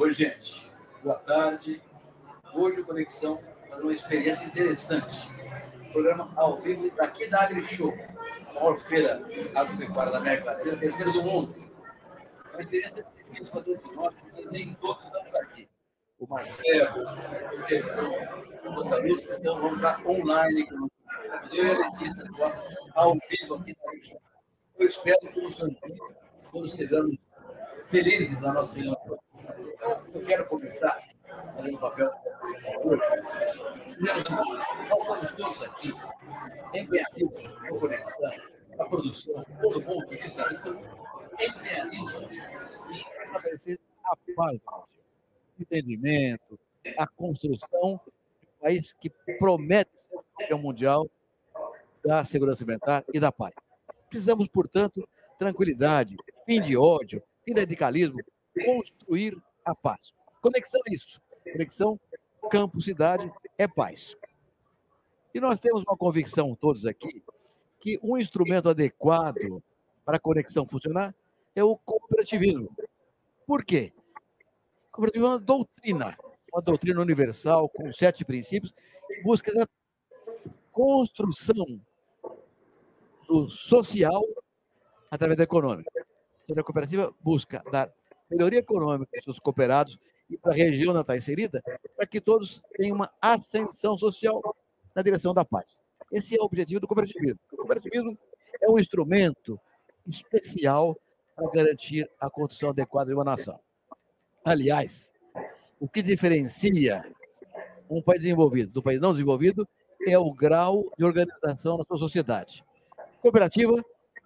Oi, gente. Boa tarde. Hoje o Conexão faz uma experiência interessante. Programa ao vivo daqui da AgriShow, a maior feira agropecuária da América Latina, terceira do mundo. Uma experiência difícil para todos nós, porque nem todos estamos aqui. O Marcelo, o Tevão, o Santa então vamos para online. Eu e a Letícia, ao vivo aqui da AgriShow. Eu espero que todos sejamos felizes na nossa reunião. Eu quero começar fazendo o papel hoje. Dizendo o nós estamos todos aqui empenhados na conexão, na produção, todo mundo que está empenhadíssimos em estabelecer a paz, entendimento, a construção de um país que promete ser campeão mundial da segurança alimentar e da paz. Precisamos, portanto, tranquilidade, fim de ódio, fim do radicalismo, construir a paz. Conexão é isso. Conexão campo-cidade é paz. E nós temos uma convicção, todos aqui, que um instrumento adequado para a conexão funcionar é o cooperativismo. Por quê? O cooperativismo é uma doutrina, uma doutrina universal com sete princípios que busca essa construção do social através da econômica. A cooperativa busca dar melhoria econômica aos seus cooperados e para a região onde está inserida, para que todos tenham uma ascensão social na direção da paz. Esse é o objetivo do cooperativismo. O cooperativismo é um instrumento especial para garantir a construção adequada de uma nação. Aliás, o que diferencia um país desenvolvido do país não desenvolvido é o grau de organização da sua sociedade. Cooperativa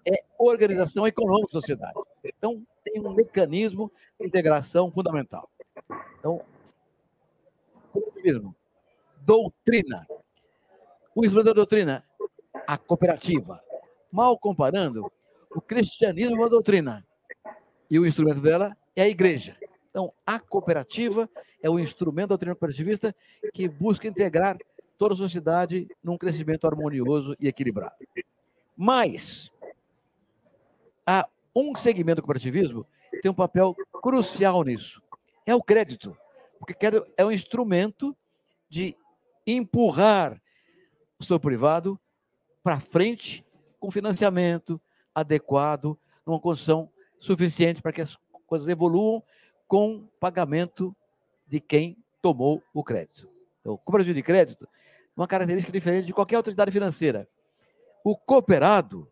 é organização econômica da sociedade. Então, tem um mecanismo de integração fundamental. Então, cooperativismo, doutrina. O instrumento da doutrina, a cooperativa. Mal comparando, o cristianismo é uma doutrina e o instrumento dela é a igreja. Então, a cooperativa é o instrumento da doutrina cooperativista que busca integrar toda a sociedade num crescimento harmonioso e equilibrado. Mas, há um segmento do cooperativismo tem um papel crucial nisso. É o crédito. Porque é um instrumento de empurrar o setor privado para frente com financiamento adequado, numa condição suficiente para que as coisas evoluam com pagamento de quem tomou o crédito. Então, o cooperativo de crédito é uma característica diferente de qualquer autoridade financeira. O cooperado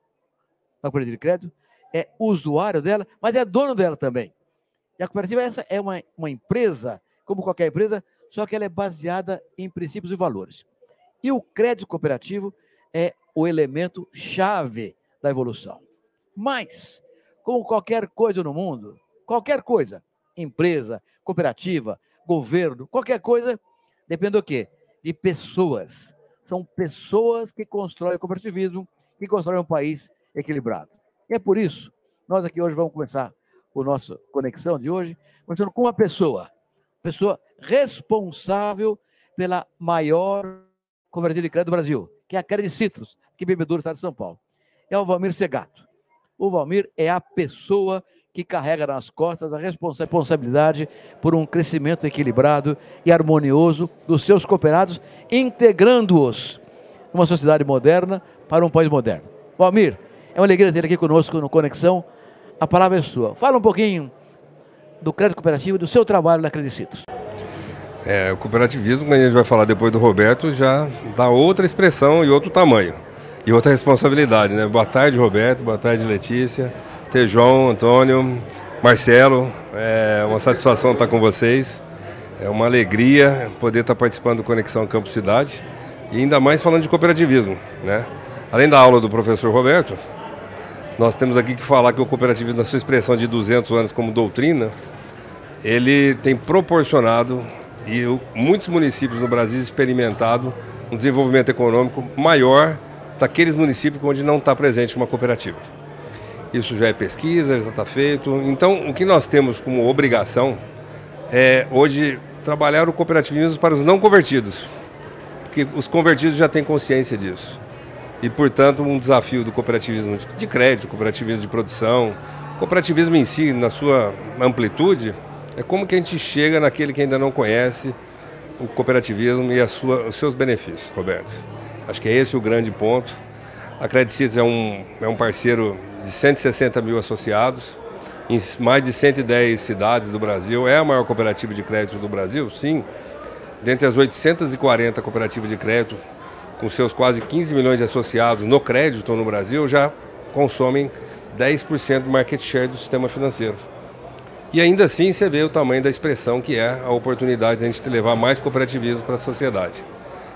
da cooperativa de crédito é usuário dela, mas é dono dela também. E a cooperativa essa é uma, uma empresa, como qualquer empresa, só que ela é baseada em princípios e valores. E o crédito cooperativo é o elemento chave da evolução. Mas, como qualquer coisa no mundo, qualquer coisa, empresa, cooperativa, governo, qualquer coisa, depende do quê? De pessoas. São pessoas que constroem o cooperativismo, que constroem um país equilibrado. E é por isso, nós aqui hoje vamos começar o nosso conexão de hoje, começando com uma pessoa, pessoa responsável pela maior cooperativa de crédito do Brasil, que é a Crédito Citrus, que bebedouro do estado de São Paulo. É o Valmir Segato. O Valmir é a pessoa que carrega nas costas a responsabilidade por um crescimento equilibrado e harmonioso dos seus cooperados, integrando-os numa sociedade moderna para um país moderno. Valmir, é uma alegria ter aqui conosco no Conexão. A palavra é sua. Fala um pouquinho do crédito cooperativo e do seu trabalho na Credicitos. É, o cooperativismo, que a gente vai falar depois do Roberto, já dá outra expressão e outro tamanho. E outra responsabilidade, né? Boa tarde, Roberto. Boa tarde, Letícia. João, Antônio, Marcelo. É uma satisfação estar com vocês. É uma alegria poder estar participando do Conexão Campo Cidade. E ainda mais falando de cooperativismo, né? Além da aula do professor Roberto, nós temos aqui que falar que o cooperativismo, na sua expressão de 200 anos como doutrina, ele tem proporcionado e muitos municípios no Brasil experimentado um desenvolvimento econômico maior daqueles municípios onde não está presente uma cooperativa. Isso já é pesquisa, já está feito. Então, o que nós temos como obrigação é hoje trabalhar o cooperativismo para os não convertidos, porque os convertidos já têm consciência disso e, portanto, um desafio do cooperativismo de crédito, cooperativismo de produção, cooperativismo em si, na sua amplitude, É como que a gente chega naquele que ainda não conhece o cooperativismo e sua, os seus benefícios, Roberto. Acho que é esse o grande ponto. A Credit é um, é um parceiro de 160 mil associados, em mais de 110 cidades do Brasil. É a maior cooperativa de crédito do Brasil? Sim. Dentre as 840 cooperativas de crédito, com seus quase 15 milhões de associados no crédito no Brasil, já consomem 10% do market share do sistema financeiro. E ainda assim você vê o tamanho da expressão que é a oportunidade de a gente levar mais cooperativismo para a sociedade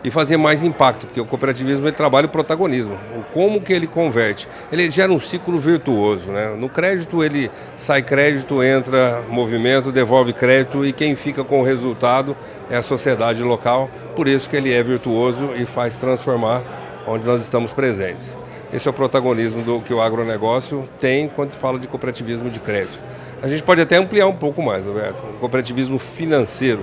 e fazer mais impacto, porque o cooperativismo ele trabalha o protagonismo, o como que ele converte. Ele gera um ciclo virtuoso, né? No crédito ele sai crédito, entra movimento, devolve crédito e quem fica com o resultado é a sociedade local. Por isso que ele é virtuoso e faz transformar onde nós estamos presentes. Esse é o protagonismo do que o agronegócio tem quando fala de cooperativismo de crédito. A gente pode até ampliar um pouco mais, Roberto. O cooperativismo financeiro,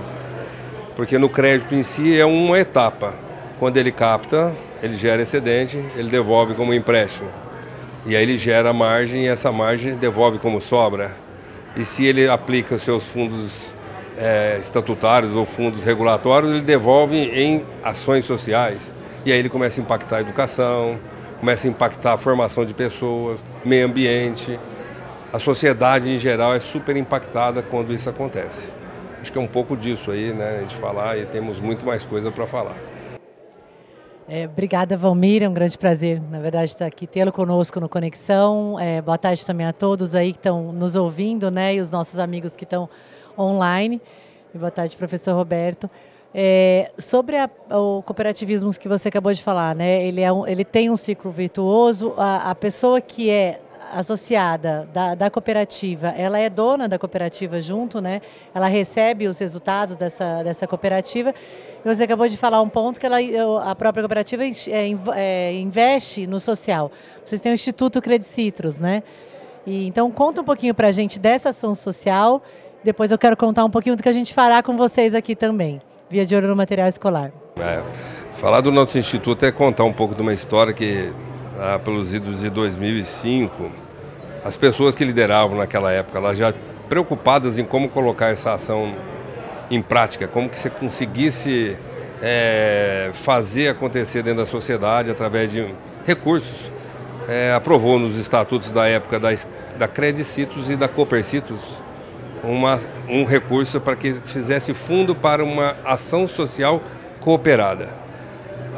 porque no crédito em si é uma etapa. Quando ele capta, ele gera excedente, ele devolve como empréstimo. E aí ele gera margem e essa margem devolve como sobra. E se ele aplica seus fundos é, estatutários ou fundos regulatórios, ele devolve em ações sociais. E aí ele começa a impactar a educação, começa a impactar a formação de pessoas, meio ambiente. A sociedade em geral é super impactada quando isso acontece. Acho que é um pouco disso aí, né? A gente falar e temos muito mais coisa para falar. É, obrigada, Valmir. É um grande prazer, na verdade, estar aqui, tê-lo conosco no Conexão. É, boa tarde também a todos aí que estão nos ouvindo, né? E os nossos amigos que estão online. E boa tarde, professor Roberto. É, sobre a, o cooperativismo que você acabou de falar, né? Ele, é um, ele tem um ciclo virtuoso. A, a pessoa que é associada da, da, cooperativa, ela é dona da cooperativa junto, né? Ela recebe os resultados dessa, dessa cooperativa. E você acabou de falar um ponto que ela, a própria cooperativa é, é, investe no social. Vocês têm o Instituto Credicitrus, né? E, então conta um pouquinho para a gente dessa ação social. Depois eu quero contar um pouquinho do que a gente fará com vocês aqui também, via de olho no material escolar. É, falar do nosso instituto é contar um pouco de uma história que, lá pelos idos de 2005, as pessoas que lideravam naquela época, elas já preocupadas em como colocar essa ação em prática, como que você conseguisse é, fazer acontecer dentro da sociedade através de recursos. É, aprovou nos estatutos da época da, da Credicitos e da Copercitos uma, um recurso para que fizesse fundo para uma ação social cooperada.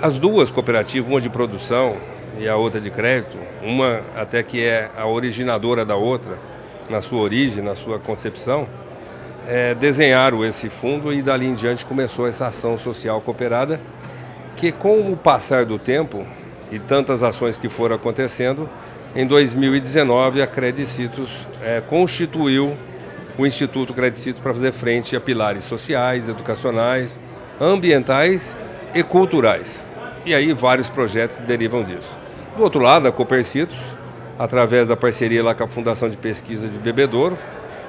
As duas cooperativas, uma de produção e a outra de crédito, uma até que é a originadora da outra, na sua origem, na sua concepção, é, desenharam esse fundo e dali em diante começou essa ação social cooperada, que com o passar do tempo e tantas ações que foram acontecendo, em 2019 a Credicitos é, constituiu o Instituto Credicitos para fazer frente a pilares sociais, educacionais, ambientais e culturais. E aí vários projetos derivam disso. Do outro lado, a Copercitos, através da parceria lá com a Fundação de Pesquisa de Bebedouro,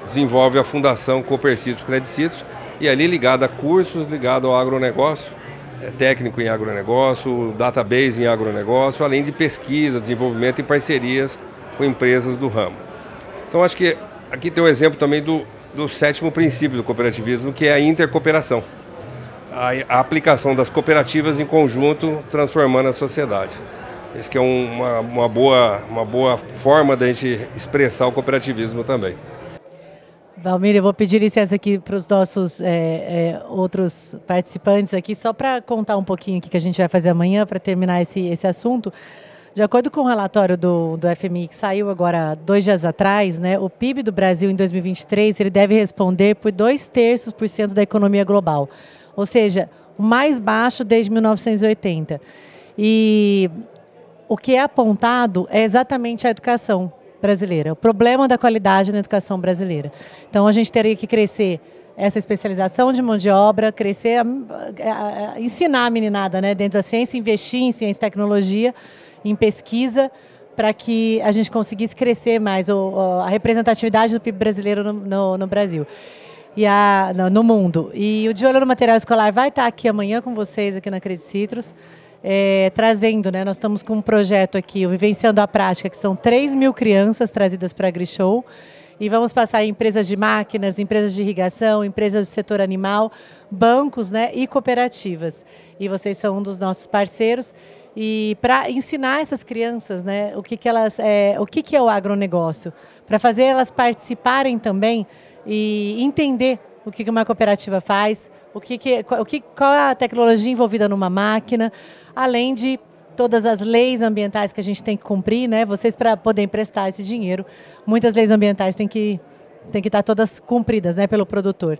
desenvolve a Fundação Copercitos Credicitos e ali ligada a cursos ligados ao agronegócio, é, técnico em agronegócio, database em agronegócio, além de pesquisa, desenvolvimento e parcerias com empresas do ramo. Então acho que aqui tem um exemplo também do, do sétimo princípio do cooperativismo, que é a intercooperação. A aplicação das cooperativas em conjunto transformando a sociedade. Isso que é uma, uma, boa, uma boa forma da gente expressar o cooperativismo também. Valmir, eu vou pedir licença aqui para os nossos é, é, outros participantes aqui, só para contar um pouquinho o que a gente vai fazer amanhã para terminar esse, esse assunto. De acordo com o relatório do, do FMI que saiu agora dois dias atrás, né, o PIB do Brasil em 2023 ele deve responder por dois terços por cento da economia global, ou seja, o mais baixo desde 1980. E o que é apontado é exatamente a educação brasileira, o problema da qualidade na educação brasileira. Então, a gente teria que crescer essa especialização de mão de obra, crescer, ensinar a meninada né, dentro da ciência, investir em ciência e tecnologia, em pesquisa, para que a gente conseguisse crescer mais a representatividade do PIB brasileiro no, no, no Brasil. E a, no, no mundo. E o De Olho no Material Escolar vai estar aqui amanhã com vocês, aqui na Credit Citrus é, trazendo, né? Nós estamos com um projeto aqui, o Vivenciando a Prática, que são 3 mil crianças trazidas para a AgriShow. E vamos passar em empresas de máquinas, empresas de irrigação, empresas do setor animal, bancos né, e cooperativas. E vocês são um dos nossos parceiros. E para ensinar essas crianças né, o, que, que, elas, é, o que, que é o agronegócio, para fazer elas participarem também e entender o que, uma cooperativa faz, o que, que, o que, qual é a tecnologia envolvida numa máquina, além de todas as leis ambientais que a gente tem que cumprir, né? Vocês para poder emprestar esse dinheiro, muitas leis ambientais têm que têm que estar todas cumpridas, né, pelo produtor.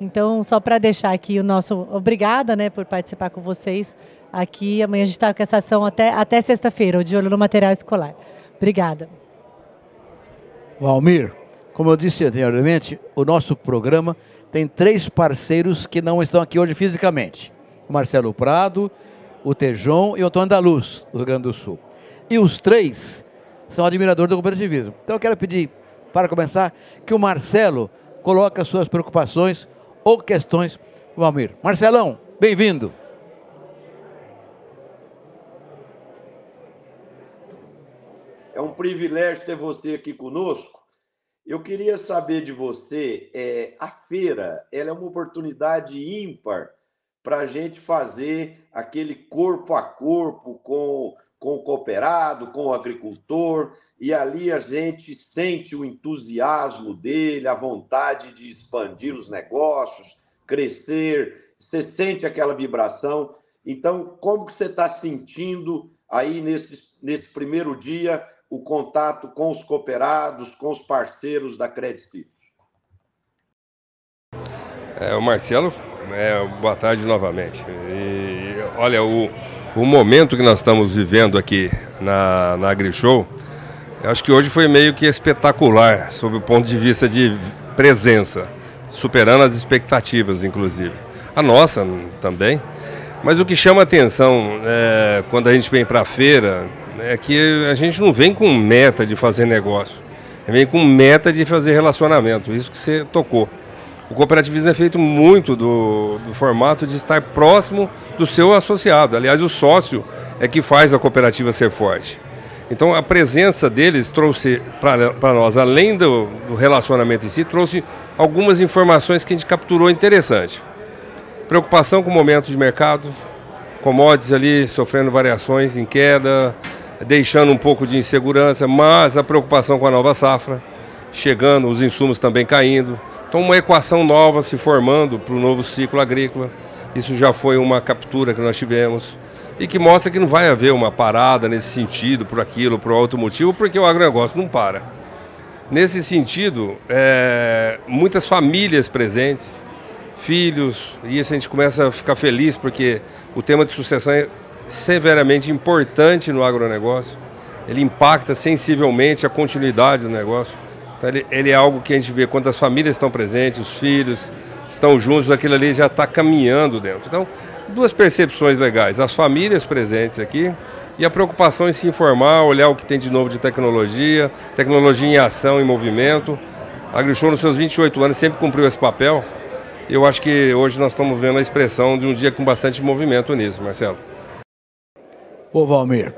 Então, só para deixar aqui o nosso obrigada, né, por participar com vocês aqui. Amanhã a gente está com essa ação até até sexta-feira, o de olho no material escolar. Obrigada. Valmir, como eu disse anteriormente, o nosso programa tem três parceiros que não estão aqui hoje fisicamente: o Marcelo Prado, o Tejon e o Antônio da Luz, do Rio Grande do Sul. E os três são admiradores do cooperativismo. Então eu quero pedir, para começar, que o Marcelo coloque as suas preocupações ou questões o Almir. Marcelão, bem-vindo. É um privilégio ter você aqui conosco. Eu queria saber de você, é, a feira, ela é uma oportunidade ímpar para a gente fazer aquele corpo a corpo com, com o cooperado, com o agricultor, e ali a gente sente o entusiasmo dele, a vontade de expandir os negócios, crescer, você sente aquela vibração. Então, como que você está sentindo aí nesse, nesse primeiro dia o contato com os cooperados, com os parceiros da Credit É, o Marcelo é, boa tarde novamente. E, olha, o, o momento que nós estamos vivendo aqui na, na AgriShow, acho que hoje foi meio que espetacular, sob o ponto de vista de presença, superando as expectativas, inclusive. A nossa também. Mas o que chama atenção é, quando a gente vem para a feira é que a gente não vem com meta de fazer negócio, vem com meta de fazer relacionamento, isso que você tocou. O cooperativismo é feito muito do, do, formato de estar próximo do seu associado. Aliás, o sócio é que faz a cooperativa ser forte. Então, a presença deles trouxe para nós, além do, do, relacionamento em si, trouxe algumas informações que a gente capturou interessante. Preocupação com o momento de mercado, commodities ali sofrendo variações em queda, deixando um pouco de insegurança, mas a preocupação com a nova safra, chegando, os insumos também caindo. Então, uma equação nova se formando para o novo ciclo agrícola. Isso já foi uma captura que nós tivemos e que mostra que não vai haver uma parada nesse sentido, por aquilo, por outro motivo, porque o agronegócio não para. Nesse sentido, é, muitas famílias presentes, filhos, e isso a gente começa a ficar feliz porque o tema de sucessão é severamente importante no agronegócio. Ele impacta sensivelmente a continuidade do negócio. Então, ele, ele, é algo que a gente vê quando as famílias estão presentes, os filhos estão juntos, aquilo ali já está caminhando dentro. Então, duas percepções legais: as famílias presentes aqui e a preocupação em se informar, olhar o que tem de novo de tecnologia, tecnologia em ação, em movimento. A AgriShow, nos seus 28 anos, sempre cumpriu esse papel. Eu acho que hoje nós estamos vendo a expressão de um dia com bastante movimento nisso, Marcelo. Ô Valmir,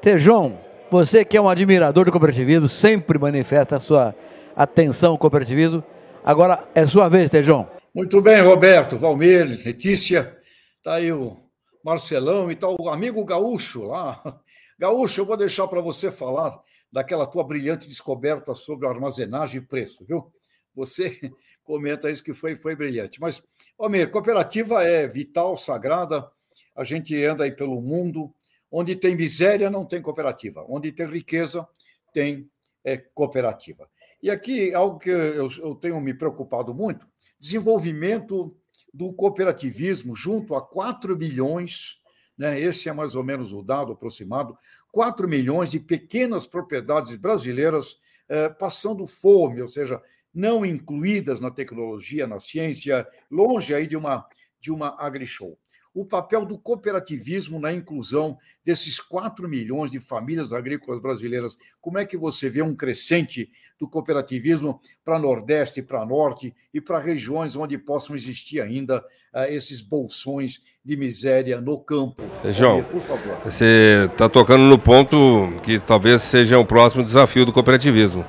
Tejão, você que é um admirador do cooperativismo, sempre manifesta a sua atenção ao cooperativismo. Agora é sua vez, Tejão. Muito bem, Roberto, Valmir, Letícia. Está aí o Marcelão e tal, tá o amigo Gaúcho lá. Gaúcho, eu vou deixar para você falar daquela tua brilhante descoberta sobre armazenagem e preço, viu? Você comenta isso que foi, foi brilhante. Mas, Valmir, cooperativa é vital, sagrada. A gente anda aí pelo mundo Onde tem miséria, não tem cooperativa. Onde tem riqueza, tem é, cooperativa. E aqui, algo que eu, eu tenho me preocupado muito: desenvolvimento do cooperativismo junto a 4 milhões, né, esse é mais ou menos o dado aproximado, 4 milhões de pequenas propriedades brasileiras eh, passando fome, ou seja, não incluídas na tecnologia, na ciência, longe aí de uma, de uma agrishow o papel do cooperativismo na inclusão desses 4 milhões de famílias agrícolas brasileiras. Como é que você vê um crescente do cooperativismo para Nordeste, para Norte e para regiões onde possam existir ainda uh, esses bolsões de miséria no campo? João, por favor. Você está tocando no ponto que talvez seja o próximo desafio do cooperativismo.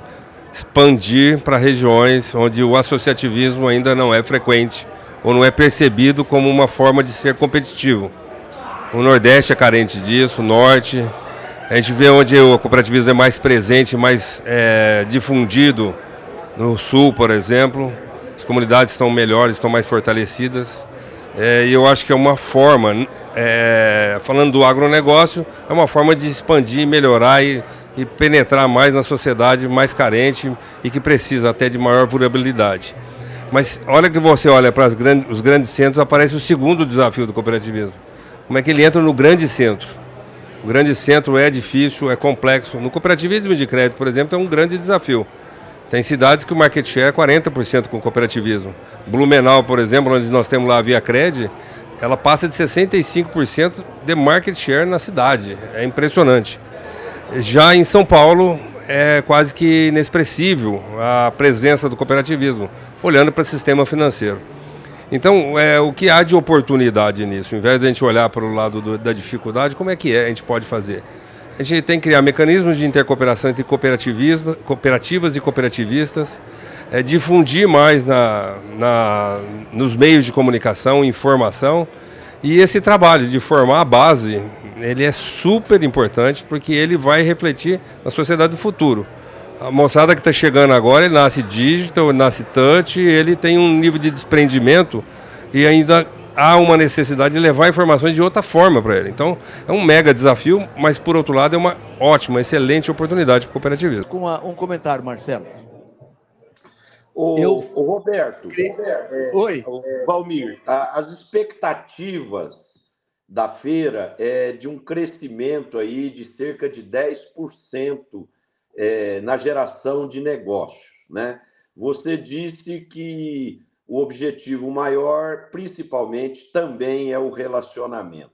expandir para regiões onde o associativismo ainda não é frequente ou não é percebido como uma forma de ser competitivo. O Nordeste é carente disso, o Norte. A gente vê onde o cooperativismo é mais presente, mais é, difundido, no Sul, por exemplo. As comunidades estão melhores, estão mais fortalecidas. É, e eu acho que é uma forma, é, falando do agronegócio, é uma forma de expandir, melhorar e e penetrar mais na sociedade mais carente e que precisa até de maior vulnerabilidade. Mas olha que você olha para grandes, os grandes centros, aparece o segundo desafio do cooperativismo. Como é que ele entra no grande centro? O grande centro é difícil, é complexo. No cooperativismo de crédito, por exemplo, é um grande desafio. Tem cidades que o market share é 40% com cooperativismo. Blumenau, por exemplo, onde nós temos lá a Via Cred, ela passa de 65% de market share na cidade. É impressionante. Já em São Paulo, é quase que inexpressível a presença do cooperativismo, olhando para o sistema financeiro. Então, é, o que há de oportunidade nisso? Em vez de a gente olhar para o lado do, da dificuldade, como é que é, a gente pode fazer? A gente tem que criar mecanismos de intercooperação entre cooperativismo, cooperativas e cooperativistas, é, difundir mais na, na, nos meios de comunicação, informação, e esse trabalho de formar a base ele é super importante porque ele vai refletir na sociedade do futuro. A moçada que está chegando agora, ele nasce digital, ele nasce touch, ele tem um nível de desprendimento e ainda há uma necessidade de levar informações de outra forma para ele. Então, é um mega desafio, mas por outro lado é uma ótima, excelente oportunidade para o cooperativismo. Com uma, um comentário, Marcelo. O, Eu... o Roberto, é, Oi. Valmir, as expectativas da feira é de um crescimento aí de cerca de 10% é, na geração de negócios. Né? Você disse que o objetivo maior, principalmente, também é o relacionamento.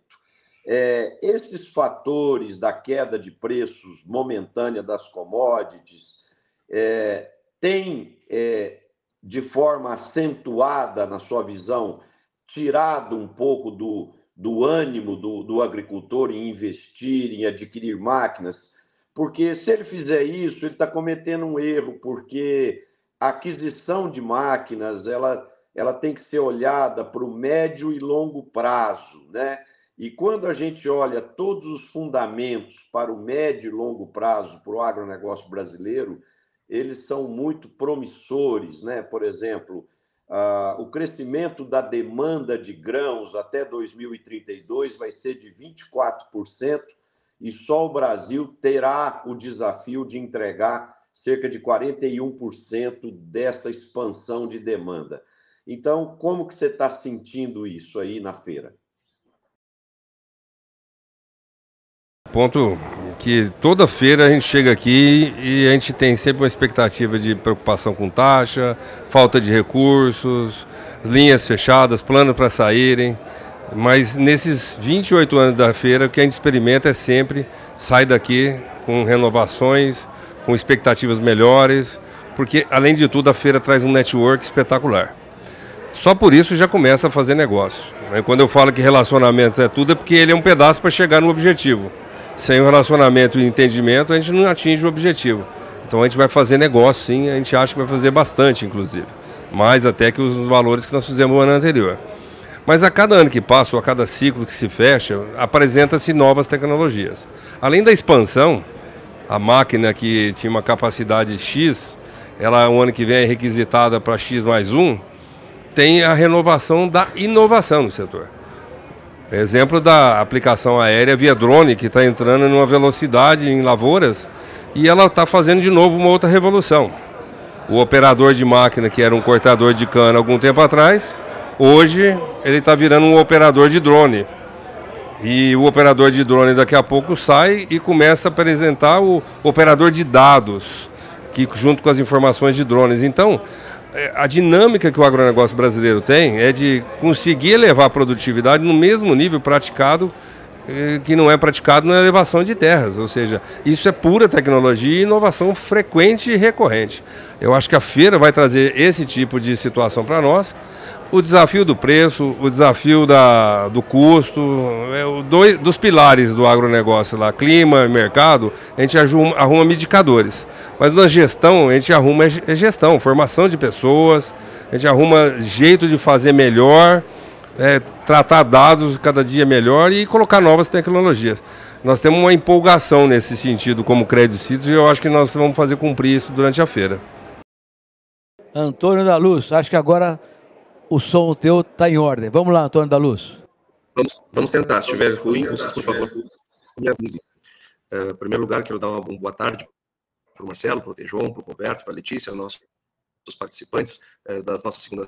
É, esses fatores da queda de preços momentânea das commodities é, têm, é, de forma acentuada, na sua visão, tirado um pouco do, do ânimo do, do agricultor em investir, em adquirir máquinas, porque se ele fizer isso, ele está cometendo um erro, porque a aquisição de máquinas ela, ela tem que ser olhada para o médio e longo prazo, né? E quando a gente olha todos os fundamentos para o médio e longo prazo para o agronegócio brasileiro, eles são muito promissores, né? Por exemplo, ah, o crescimento da demanda de grãos até 2032 vai ser de 24%, e só o Brasil terá o desafio de entregar cerca de 41% dessa expansão de demanda. Então, como que você está sentindo isso aí na feira? Ponto que toda feira a gente chega aqui e a gente tem sempre uma expectativa de preocupação com taxa, falta de recursos, linhas fechadas, planos para saírem. Mas nesses 28 anos da feira, o que a gente experimenta é sempre sair daqui com renovações, com expectativas melhores, porque além de tudo a feira traz um network espetacular. Só por isso já começa a fazer negócio. Quando eu falo que relacionamento é tudo, é porque ele é um pedaço para chegar no objetivo sem o relacionamento e entendimento, a gente não atinge o objetivo. Então a gente vai fazer negócio sim, a gente acha que vai fazer bastante, inclusive. Mais até que os valores que nós fizemos no ano anterior. Mas a cada ano que passa, ou a cada ciclo que se fecha, apresenta-se novas tecnologias. Além da expansão, a máquina que tinha uma capacidade X, ela o ano que vem é requisitada para X mais 1, tem a renovação da inovação no setor. Exemplo da aplicação aérea via drone, que está entrando numa velocidade em lavouras e ela está fazendo de novo uma outra revolução. O operador de máquina, que era um cortador de cana algum tempo atrás, hoje ele está virando um operador de drone. E o operador de drone daqui a pouco sai e começa a apresentar o operador de dados, que junto com as informações de drones. Então, é, a dinâmica que o agronegócio brasileiro tem é de conseguir elevar a produtividade no mesmo nível praticado que não é praticado na elevação de terras, ou seja, isso é pura tecnologia e inovação frequente e recorrente. Eu acho que a feira vai trazer esse tipo de situação para nós. O desafio do preço, o desafio da, do custo, é dois, dos pilares do agronegócio lá, clima e mercado, a gente arruma, arruma medicadores. Mas na gestão, a gente arruma é gestão, formação de pessoas, a gente arruma jeito de fazer melhor é, tratar dados cada dia melhor e colocar novas tecnologias. Nós temos uma empolgação nesse sentido como Crédito Citos e eu acho que nós vamos fazer cumprir isso durante a feira. Antônio da Luz, acho que agora o som teu está em ordem. Vamos lá, Antônio da Luz. Vamos, vamos tentar. Se estiver ruim, você, por favor, me avise. Uh, em primeiro lugar, quero dar uma boa tarde para o Marcelo, para o Tejon, para o Roberto, para a Letícia, nossos participantes uh, das nossas segundas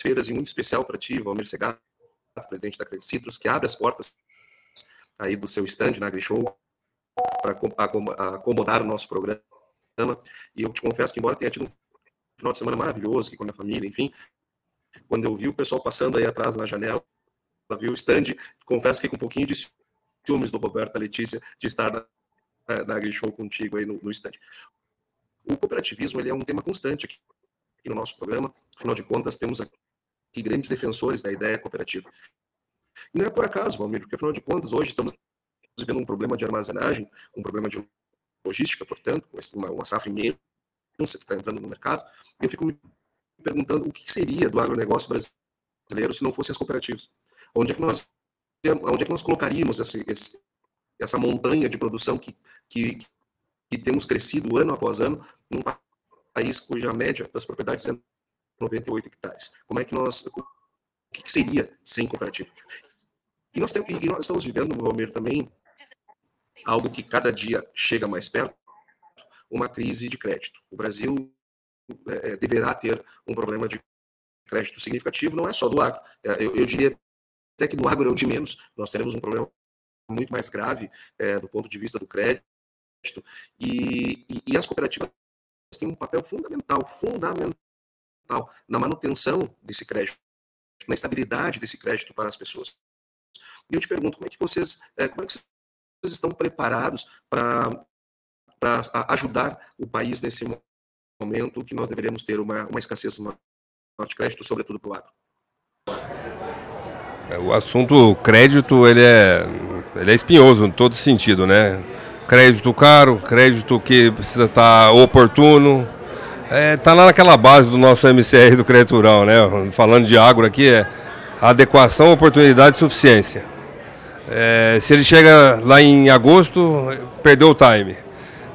feiras, e muito especial para ti, Valmir Segato, presidente da Credit Citrus, que abre as portas aí do seu stand na AgriShow para acomodar o nosso programa. E eu te confesso que, embora tenha tido um final de semana maravilhoso aqui com a minha família, enfim, quando eu vi o pessoal passando aí atrás na janela, viu o stand, confesso que com um pouquinho de ciúmes do Roberto e Letícia de estar na, na AgriShow contigo aí no, no stand. O cooperativismo ele é um tema constante aqui no nosso programa. Afinal de contas, temos aqui grandes defensores da ideia cooperativa. E não é por acaso, Valmir, porque afinal de contas, hoje estamos vivendo um problema de armazenagem, um problema de logística, portanto, uma, uma safra imensa que está entrando no mercado. Eu fico me perguntando o que seria do agronegócio brasileiro se não fossem as cooperativas. Onde é que nós, onde é que nós colocaríamos esse, esse, essa montanha de produção que, que, que temos crescido ano após ano num país cuja média das propriedades é 98 hectares. Como é que nós, o que seria sem cooperativa? E nós, temos, e nós estamos vivendo, Valmir, também algo que cada dia chega mais perto, uma crise de crédito. O Brasil é, é, deverá ter um problema de crédito significativo, não é só do agro. É, eu, eu, diria até que no agro é o de menos. Nós teremos um problema muito mais grave é, do ponto de vista do crédito. E, e, e as cooperativas têm um papel fundamental, fundamental na manutenção desse crédito, na estabilidade desse crédito para as pessoas. E eu te pergunto, como é que vocês, é, como é que vocês estão preparados para ajudar o país nesse momento que nós deveríamos ter uma, uma escassez maior de crédito, sobretudo para o agro? É, o assunto crédito ele é, ele é espinhoso em todo sentido, né? crédito caro, crédito que precisa estar tá oportuno. Está é, lá naquela base do nosso MCR do crédito rural, né? Falando de agro aqui, é adequação, oportunidade e suficiência. É, se ele chega lá em agosto, perdeu o time.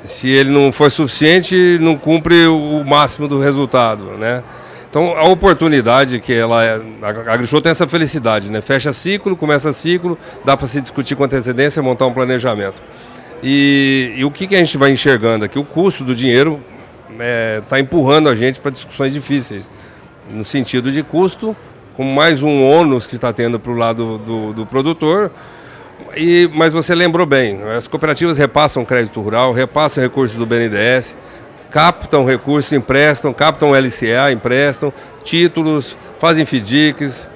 Se ele não for suficiente, não cumpre o máximo do resultado, né? Então, a oportunidade que ela é, a AgriShow tem essa felicidade, né? Fecha ciclo, começa ciclo, dá para se discutir com antecedência, montar um planejamento. E, e, o que, que a gente vai enxergando aqui? O custo do dinheiro está é, tá empurrando a gente para discussões difíceis, no sentido de custo, com mais um ônus que está tendo para o lado do, do produtor. E, mas você lembrou bem, as cooperativas repassam crédito rural, repassam recursos do BNDES, captam recursos, emprestam, captam LCA, emprestam, títulos, fazem FDICs,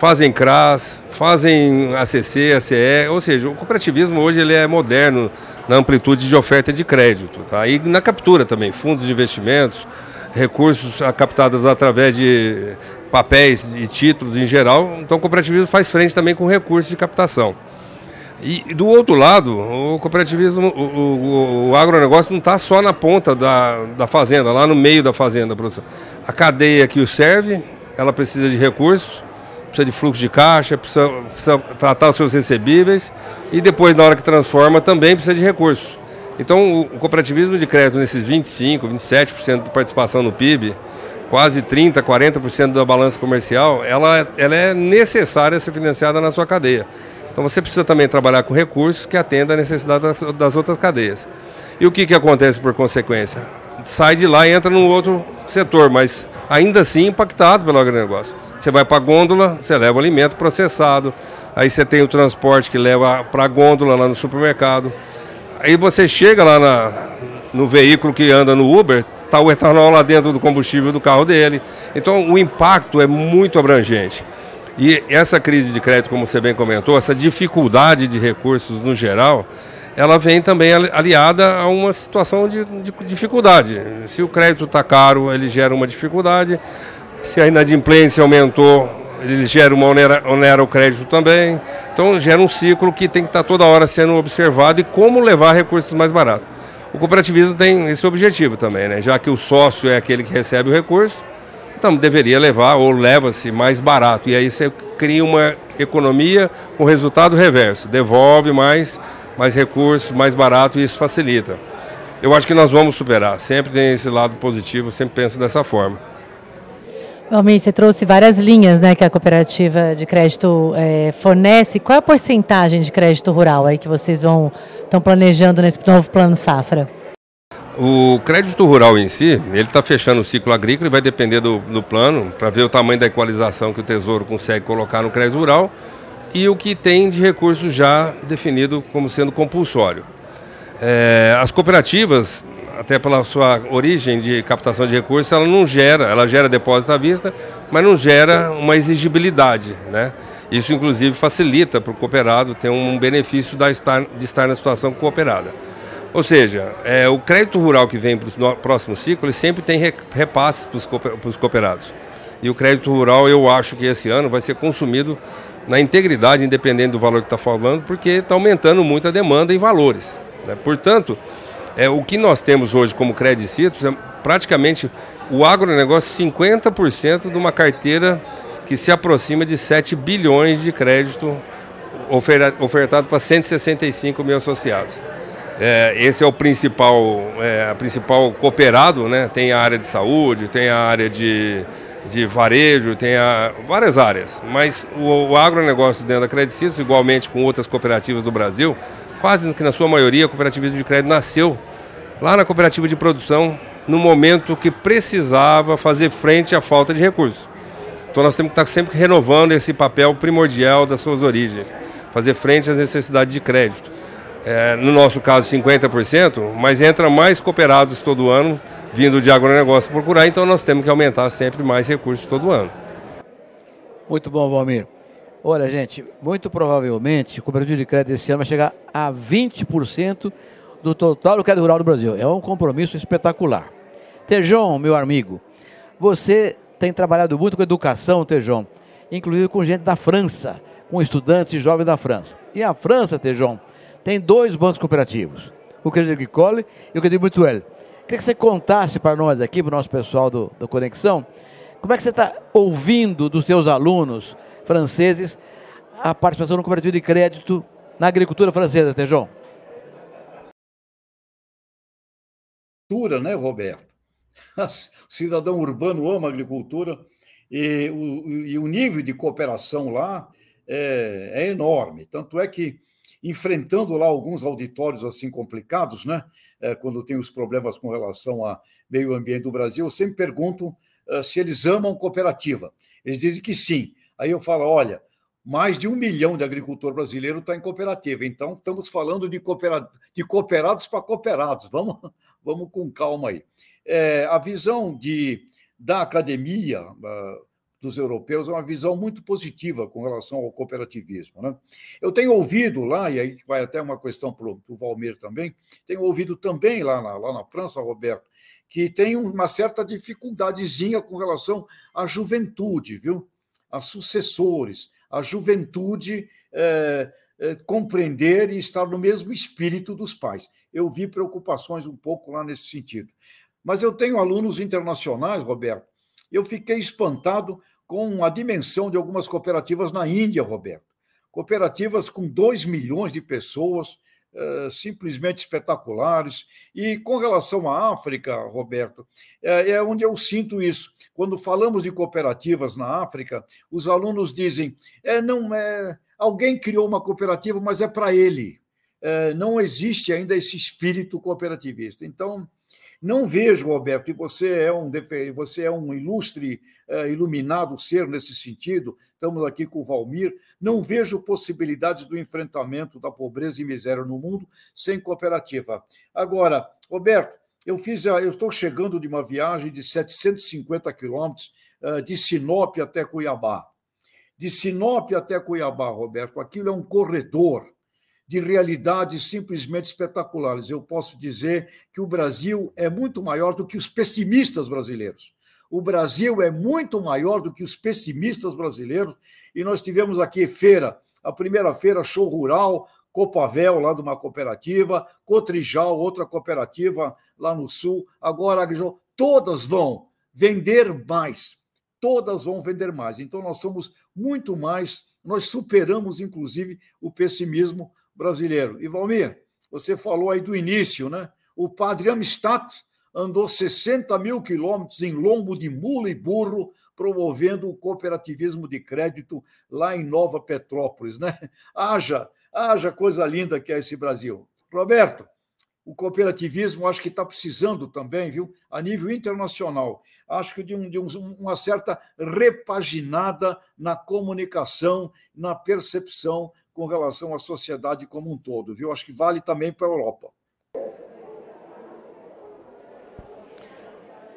fazem CRAS, fazem ACC, ACE, ou seja, o cooperativismo hoje ele é moderno na amplitude de oferta de crédito, tá? E na captura também, fundos de investimentos, recursos captados através de papéis e títulos em geral. Então o cooperativismo faz frente também com recursos de captação. E do outro lado, o cooperativismo, o, o, o agronegócio não está só na ponta da, da fazenda, lá no meio da fazenda. A cadeia que o serve, ela precisa de recursos, precisa de fluxo de caixa, precisa, precisa tratar os seus recebíveis e depois, na hora que transforma, também precisa de recursos. Então, o cooperativismo de crédito nesses 25%, 27% de participação no PIB, quase 30%, 40% da balança comercial, ela, ela é necessária ser financiada na sua cadeia. Então, você precisa também trabalhar com recursos que atendam a necessidade das, das outras cadeias. E o que, que acontece por consequência? Sai de lá e entra num outro setor, mas ainda assim impactado pelo agronegócio. Você vai para a gôndola, você leva o alimento processado, aí você tem o transporte que leva para a gôndola lá no supermercado. Aí você chega lá na, no veículo que anda no Uber, está o etanol lá dentro do combustível do carro dele. Então o impacto é muito abrangente. E essa crise de crédito, como você bem comentou, essa dificuldade de recursos no geral, ela vem também aliada a uma situação de, de dificuldade. Se o crédito está caro, ele gera uma dificuldade. Se a inadimplência aumentou, ele gera uma onera, onera o crédito também. Então gera um ciclo que tem que estar toda hora sendo observado e como levar recursos mais baratos. O cooperativismo tem esse objetivo também, né? já que o sócio é aquele que recebe o recurso, então deveria levar ou leva-se mais barato. E aí você cria uma economia com resultado reverso, devolve mais, mais recursos, mais barato e isso facilita. Eu acho que nós vamos superar, sempre tem esse lado positivo, sempre penso dessa forma. Almir, você trouxe várias linhas né, que a cooperativa de crédito é, fornece. Qual é a porcentagem de crédito rural aí que vocês vão estão planejando nesse novo plano safra? O crédito rural em si, ele está fechando o ciclo agrícola e vai depender do, do plano para ver o tamanho da equalização que o Tesouro consegue colocar no crédito rural e o que tem de recurso já definido como sendo compulsório. É, as cooperativas, até pela sua origem de captação de recursos, ela não gera, ela gera depósito à vista, mas não gera uma exigibilidade, né? Isso, inclusive, facilita para o cooperado ter um benefício de estar, na situação cooperada. Ou seja, é, o crédito rural que vem para o próximo ciclo, ele sempre tem repasses para os cooperados. E o crédito rural, eu acho que esse ano vai ser consumido na integridade, independente do valor que está falando, porque está aumentando muito a demanda em valores. Né? Portanto, é, o que nós temos hoje como créditos é praticamente o agronegócio 50% de uma carteira que se aproxima de 7 bilhões de crédito ofertado para 165 mil associados. É, esse é o principal, é, principal cooperado, né? Tem a área de saúde, tem a área de, de varejo, tem a, várias áreas. Mas o, o agronegócio dentro da Credicitos, igualmente com outras cooperativas do Brasil, quase que na sua maioria, o cooperativismo de crédito nasceu lá na cooperativa de produção, no momento que precisava fazer frente à falta de recursos. Então nós temos que estar sempre renovando esse papel primordial das suas origens, fazer frente às necessidades de crédito. É, no nosso caso, 50%, mas entra mais cooperados todo ano, vindo de agronegócio procurar, então nós temos que aumentar sempre mais recursos todo ano. Muito bom, Valmir. Olha, gente, muito provavelmente o cooperativo de crédito esse ano vai chegar a 20% do total do crédito rural do Brasil. É um compromisso espetacular. Tejon, meu amigo, você tem trabalhado muito com educação, Tejon, inclusive com gente da França, com estudantes e jovens da França. E a França, Tejon, tem dois bancos cooperativos, o Crédito Agricole e o Crédito Mutuel. Queria que você contasse para nós aqui, para o nosso pessoal do, do Conexão, como é que você está ouvindo dos seus alunos franceses a participação no cooperativo de crédito na agricultura francesa, Tejon? Agricultura, né, Roberto? O cidadão urbano ama agricultura e o, e o nível de cooperação lá é, é, enorme. Tanto é que, enfrentando lá alguns auditórios assim complicados, né, é, quando tem os problemas com relação a meio ambiente do Brasil, eu sempre pergunto uh, se eles amam cooperativa. Eles dizem que sim. Aí eu falo: olha, mais de um milhão de agricultor brasileiro está em cooperativa. Então, estamos falando de, de cooperados para cooperados. Vamos, vamos com calma aí. É, a visão de, da academia uh, dos europeus é uma visão muito positiva com relação ao cooperativismo. Né? Eu tenho ouvido lá, e aí vai até uma questão para o Valmir também, tenho ouvido também lá na, lá na França, Roberto, que tem uma certa dificuldadezinha com relação à juventude, viu? a sucessores, a juventude é, compreender e estar no mesmo espírito dos pais. Eu vi preocupações um pouco lá nesse sentido. Mas eu tenho alunos internacionais, Roberto. Eu fiquei espantado com a dimensão de algumas cooperativas na Índia, Roberto. Cooperativas com 2 milhões de pessoas, eh, simplesmente espetaculares. E com relação à África, Roberto, é, é onde eu sinto isso. Quando falamos de cooperativas na África, os alunos dizem: é, não é, alguém criou uma cooperativa, mas é para ele. É, não existe ainda esse espírito cooperativista. Então, não vejo, Roberto, e você é um, você é um ilustre, uh, iluminado ser nesse sentido, estamos aqui com o Valmir, não vejo possibilidades do enfrentamento da pobreza e miséria no mundo sem cooperativa. Agora, Roberto, eu fiz, eu estou chegando de uma viagem de 750 quilômetros uh, de Sinop até Cuiabá. De Sinop até Cuiabá, Roberto, aquilo é um corredor de realidades simplesmente espetaculares. Eu posso dizer que o Brasil é muito maior do que os pessimistas brasileiros. O Brasil é muito maior do que os pessimistas brasileiros. E nós tivemos aqui feira, a primeira feira, show rural, Copavel, lá de uma cooperativa, Cotrijal, outra cooperativa lá no sul, agora todas vão vender mais. Todas vão vender mais. Então, nós somos muito mais, nós superamos, inclusive, o pessimismo brasileiro. E, Valmir, você falou aí do início, né? O padre Amistad andou 60 mil quilômetros em lombo de mula e burro, promovendo o cooperativismo de crédito lá em Nova Petrópolis, né? Haja, haja coisa linda que é esse Brasil. Roberto, o cooperativismo acho que está precisando também, viu, a nível internacional, acho que de, um, de um, uma certa repaginada na comunicação, na percepção com relação à sociedade como um todo, viu? Acho que vale também para a Europa.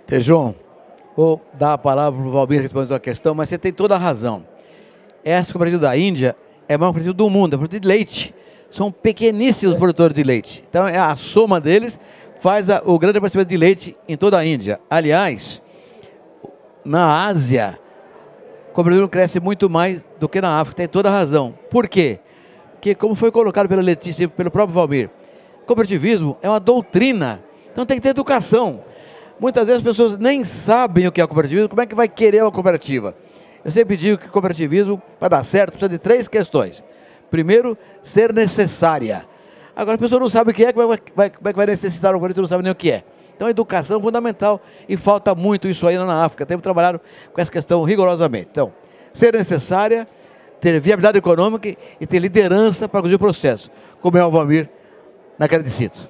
Tejon, vou dar a palavra para o Valmir responder a questão, mas você tem toda a razão. Essa cooperativa da Índia é a maior cooperativa do mundo, é produto de leite. São pequeníssimos produtores de leite. Então, é a soma deles faz a, o grande abastecimento de leite em toda a Índia. Aliás, na Ásia, o cooperativismo cresce muito mais do que na África, tem toda a razão. Por quê? Porque, como foi colocado pela Letícia e pelo próprio Valmir, cooperativismo é uma doutrina. Então tem que ter educação. Muitas vezes as pessoas nem sabem o que é cooperativismo, como é que vai querer uma cooperativa? Eu sempre digo que cooperativismo, para dar certo, precisa de três questões. Primeiro, ser necessária. Agora, a pessoa não sabe o que é, como é, que vai, como é que vai necessitar uma cooperativa, não sabe nem o que é. Então, a educação é fundamental e falta muito isso aí na África. Temos trabalhado com essa questão rigorosamente. Então, ser necessária, ter viabilidade econômica e ter liderança para conduzir o processo, como é o Valmir na queda de Cito.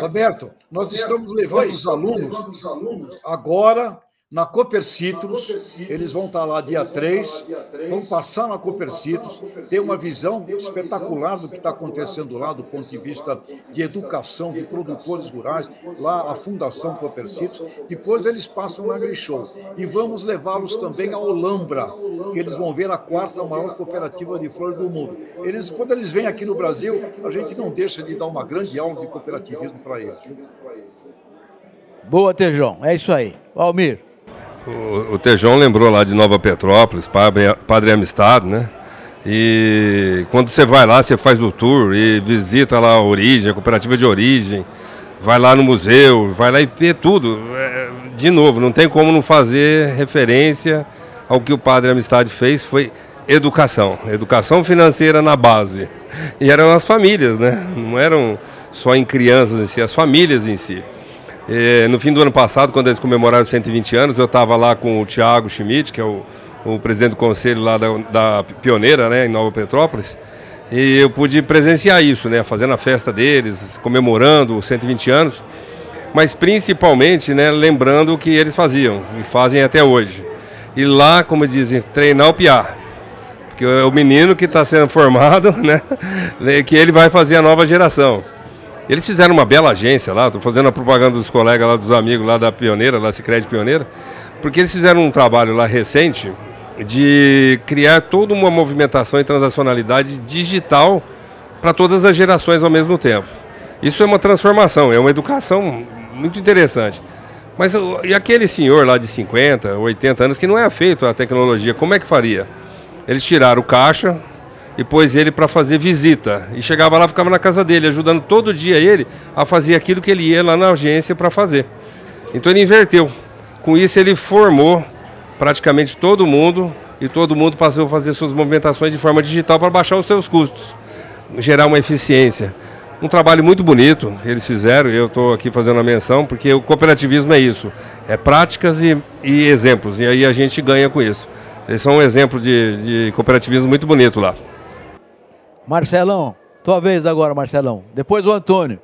Roberto, nós estamos levando os alunos agora na Cooper Citrus, eles vão estar lá dia 3, vão passar na Cooper Citrus, ter uma visão espetacular do que está acontecendo lá, do ponto de vista de educação, de produtores rurais, lá a Fundação Cooper Citrus. Depois eles passam na Grishow. E vamos levá-los também a Olambra, que eles vão ver a quarta maior cooperativa de flores do mundo. Eles, quando eles vêm aqui no Brasil, a gente não deixa de dar uma grande aula de cooperativismo para eles. Boa, Tejão. É isso aí. Almir. O, Tejão lembrou lá de Nova Petrópolis, Padre, Padre Amistad, né? E quando você vai lá, você faz o tour e visita lá a origem, a cooperativa de origem, vai lá no museu, vai lá e vê tudo. É, de novo, não tem como não fazer referência ao que o Padre Amistad fez, foi educação, educação financeira na base. E eram as famílias, né? Não eram só em crianças em si, as famílias em si. E, no fim do ano passado, quando eles comemoraram 120 anos, eu estava lá com o Tiago Schmidt, que é o, o, presidente do conselho lá da, da, Pioneira, né, em Nova Petrópolis, e eu pude presenciar isso, né, fazendo a festa deles, comemorando os 120 anos, mas principalmente, né, lembrando o que eles faziam e fazem até hoje. E lá, como dizem, treinar o piá, porque é o menino que está sendo formado, né, que ele vai fazer a nova geração. Eles fizeram uma bela agência lá, estou fazendo a propaganda dos colegas lá, dos amigos lá da Pioneira, da Cicred Pioneira, porque eles fizeram um trabalho lá recente de criar toda uma movimentação e transacionalidade digital para todas as gerações ao mesmo tempo. Isso é uma transformação, é uma educação muito interessante. Mas e aquele senhor lá de 50, 80 anos que não é afeito à tecnologia, como é que faria? Eles tiraram o caixa, e pôs ele para fazer visita. E chegava lá, ficava na casa dele, ajudando todo dia ele a fazer aquilo que ele ia lá na agência para fazer. Então ele inverteu. Com isso ele formou praticamente todo mundo e todo mundo passou a fazer suas movimentações de forma digital para baixar os seus custos, gerar uma eficiência. Um trabalho muito bonito que eles fizeram, eu estou aqui fazendo a menção, porque o cooperativismo é isso, é práticas e, e exemplos, e aí a gente ganha com isso. Eles são um exemplo de, de cooperativismo muito bonito lá. Marcelão, tua vez agora, Marcelão. Depois o Antônio.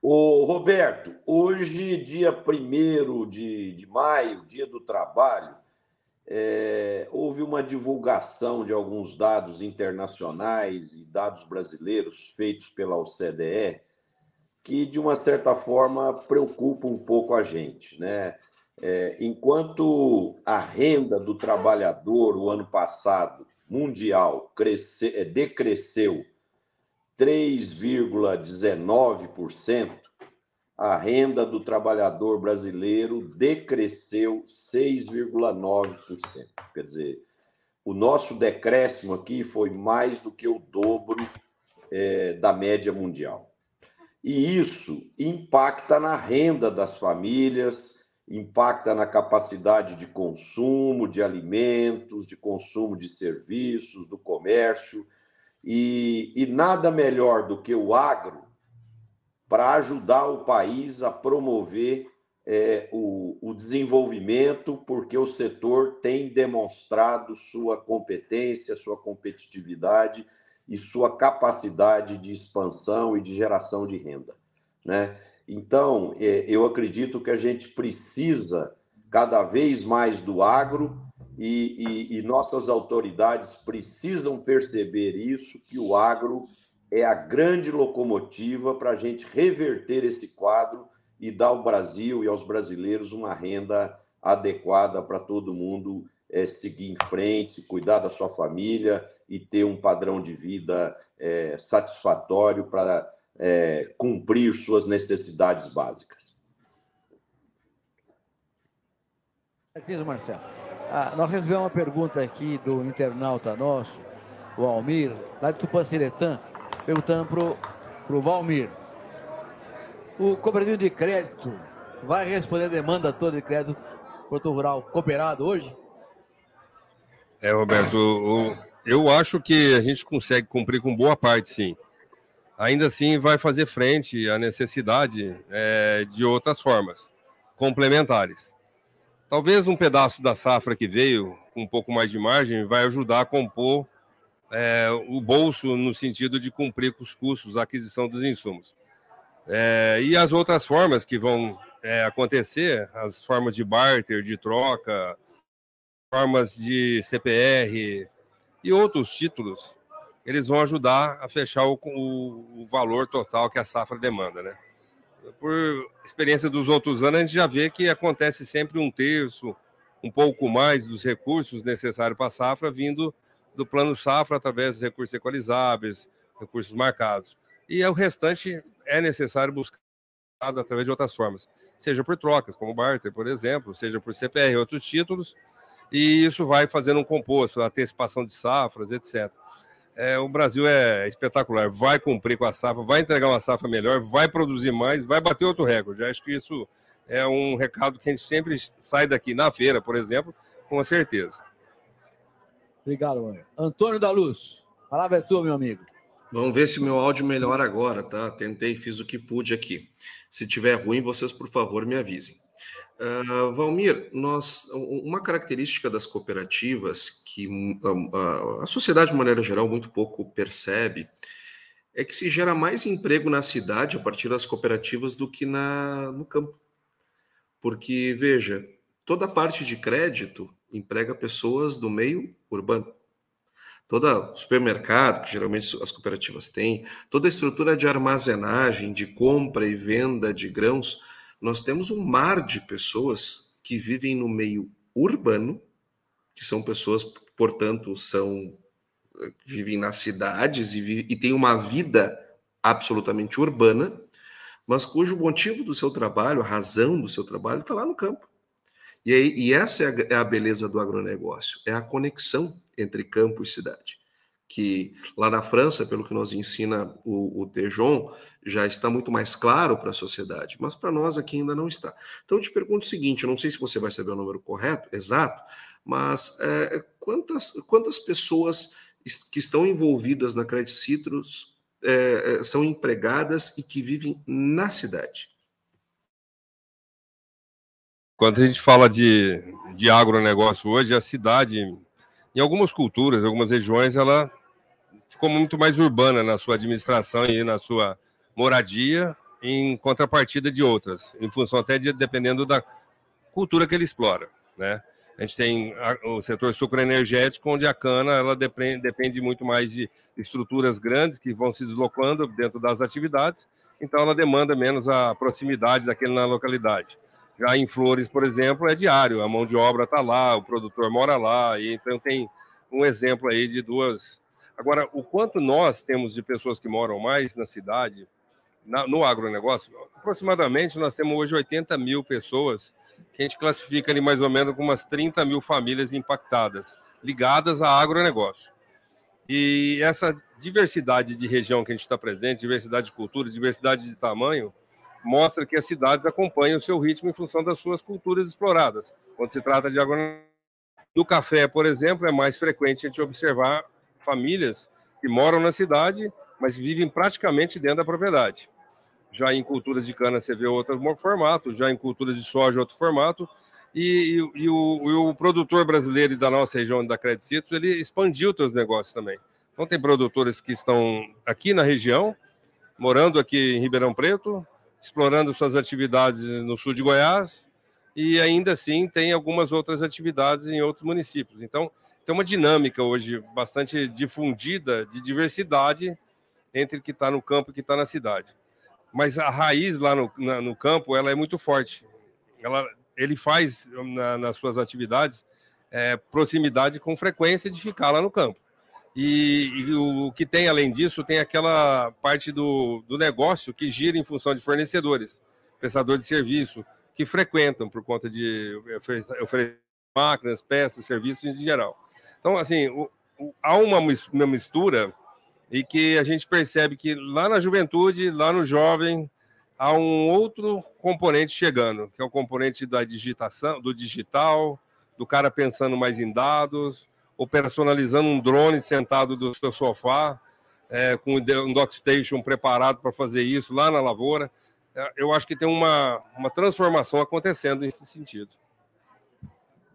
O Roberto, hoje, dia 1 de, de maio, dia do trabalho, é, houve uma divulgação de alguns dados internacionais e dados brasileiros feitos pela OCDE que, de uma certa forma, preocupam um pouco a gente. Né? É, enquanto a renda do trabalhador, o ano passado, mundial, cresce, é, decresceu 3,19%, a renda do trabalhador brasileiro decresceu 6,9%. Quer dizer, o nosso decréscimo aqui foi mais do que o dobro é, da média mundial. E isso impacta na renda das famílias, impacta na capacidade de consumo de alimentos, de consumo de serviços, do comércio. E, e nada melhor do que o agro para ajudar o país a promover é, o, o desenvolvimento, porque o setor tem demonstrado sua competência, sua competitividade e sua capacidade de expansão e de geração de renda. Né? Então, é, eu acredito que a gente precisa cada vez mais do agro e, e, e nossas autoridades precisam perceber isso, que o agro é a grande locomotiva para a gente reverter esse quadro e dar ao Brasil e aos brasileiros uma renda adequada para todo mundo é, seguir em frente, cuidar da sua família e ter um padrão de vida é, satisfatório para é, cumprir suas necessidades básicas. Certíssimo, Marcelo. Ah, nós recebemos uma pergunta aqui do internauta nosso, o Almir, lá de Tupanciretã, perguntando para o Valmir. O cooperativo de crédito vai responder a demanda toda de crédito Porto Rural cooperado hoje? É, Roberto, o, eu acho que a gente consegue cumprir com boa parte, sim. Ainda assim, vai fazer frente à necessidade é, de outras formas, complementares. Talvez um pedaço da safra que veio, com um pouco mais de margem, vai ajudar a compor é, o bolso no sentido de cumprir com os custos, a aquisição dos insumos. É, e as outras formas que vão é, acontecer, as formas de barter, de troca, formas de CPR e outros títulos, eles vão ajudar a fechar o, o, valor total que a safra demanda, né? Por experiência dos outros anos, a gente já vê que acontece sempre um terço, um pouco mais dos recursos necessários para a safra vindo do plano safra através dos recursos equalizáveis, recursos marcados. E o restante é necessário buscar através de outras formas, seja por trocas, como barter, por exemplo, seja por CPR, outros títulos, e isso vai fazendo um composto, antecipação de safras, etc. É, o Brasil é espetacular, vai cumprir com a safra, vai entregar uma safra melhor, vai produzir mais, vai bater outro recorde. Acho que isso é um recado que a gente sempre sai daqui na feira, por exemplo, com certeza. Obrigado, mãe. Antônio da Luz, a palavra é tua, meu amigo. Vamos ver se meu áudio melhora agora, tá? Tentei, fiz o que pude aqui. Se tiver ruim, vocês, por favor, me avisem. Uh, Valmir, nós, uma característica das cooperativas que a, a sociedade, de maneira geral, muito pouco percebe é que se gera mais emprego na cidade a partir das cooperativas do que na, no campo. Porque, veja, toda a parte de crédito emprega pessoas do meio urbano todo supermercado, que geralmente as cooperativas têm, toda a estrutura de armazenagem, de compra e venda de grãos, nós temos um mar de pessoas que vivem no meio urbano, que são pessoas, portanto, são vivem nas cidades e, e têm uma vida absolutamente urbana, mas cujo motivo do seu trabalho, a razão do seu trabalho, está lá no campo. E, aí, e essa é a, é a beleza do agronegócio, é a conexão entre campo e cidade. Que lá na França, pelo que nos ensina o, o Tejon, já está muito mais claro para a sociedade, mas para nós aqui ainda não está. Então eu te pergunto o seguinte: eu não sei se você vai saber o número correto, exato, mas é, quantas, quantas pessoas que estão envolvidas na Credit Citrus é, é, são empregadas e que vivem na cidade? Quando a gente fala de, de agronegócio hoje, a cidade em algumas culturas, algumas regiões, ela ficou muito mais urbana na sua administração e na sua moradia, em contrapartida de outras, em função até de dependendo da cultura que ele explora, né? A gente tem o setor sucroenergético, onde a cana ela depende, depende muito mais de estruturas grandes que vão se deslocando dentro das atividades, então ela demanda menos a proximidade daquele na localidade. Já em Flores, por exemplo, é diário, a mão de obra está lá, o produtor mora lá, e então tem um exemplo aí de duas. Agora, o quanto nós temos de pessoas que moram mais na cidade, na, no agronegócio, aproximadamente nós temos hoje 80 mil pessoas que a gente classifica ali mais ou menos com umas 30 mil famílias impactadas, ligadas a agronegócio. E essa diversidade de região que a gente está presente, diversidade de cultura, diversidade de tamanho, mostra que as cidades acompanham o seu ritmo em função das suas culturas exploradas. Quando se trata de agronegócio, no café, por exemplo, é mais frequente a gente observar famílias que moram na cidade, mas vivem praticamente dentro da propriedade. Já em culturas de cana você vê outro formato, já em culturas de soja outro formato, e, e, e, o, e, o, produtor brasileiro da nossa região da Credit Citrus, ele expandiu seus negócios também. Então tem produtores que estão aqui na região, morando aqui em Ribeirão Preto, explorando suas atividades no sul de Goiás, e ainda assim tem algumas outras atividades em outros municípios. Então tem uma dinâmica hoje bastante difundida de diversidade entre que está no campo e que está na cidade. Mas a raiz lá no, na, no campo ela é muito forte. Ela, ele faz na, nas suas atividades é, proximidade com frequência de ficar lá no campo. E, e o, o, que tem além disso tem aquela parte do, do negócio que gira em função de fornecedores, prestador de serviço, que frequentam por conta de oferecer máquinas, peças, serviços em geral. Então, assim, o, o, há uma, uma mistura e que a gente percebe que lá na juventude, lá no jovem, há um outro componente chegando, que é o componente da digitação, do digital, do cara pensando mais em dados, operacionalizando um drone sentado do seu sofá, é, com um dockstation preparado para fazer isso lá na lavoura. É, eu acho que tem uma, uma transformação acontecendo nesse sentido.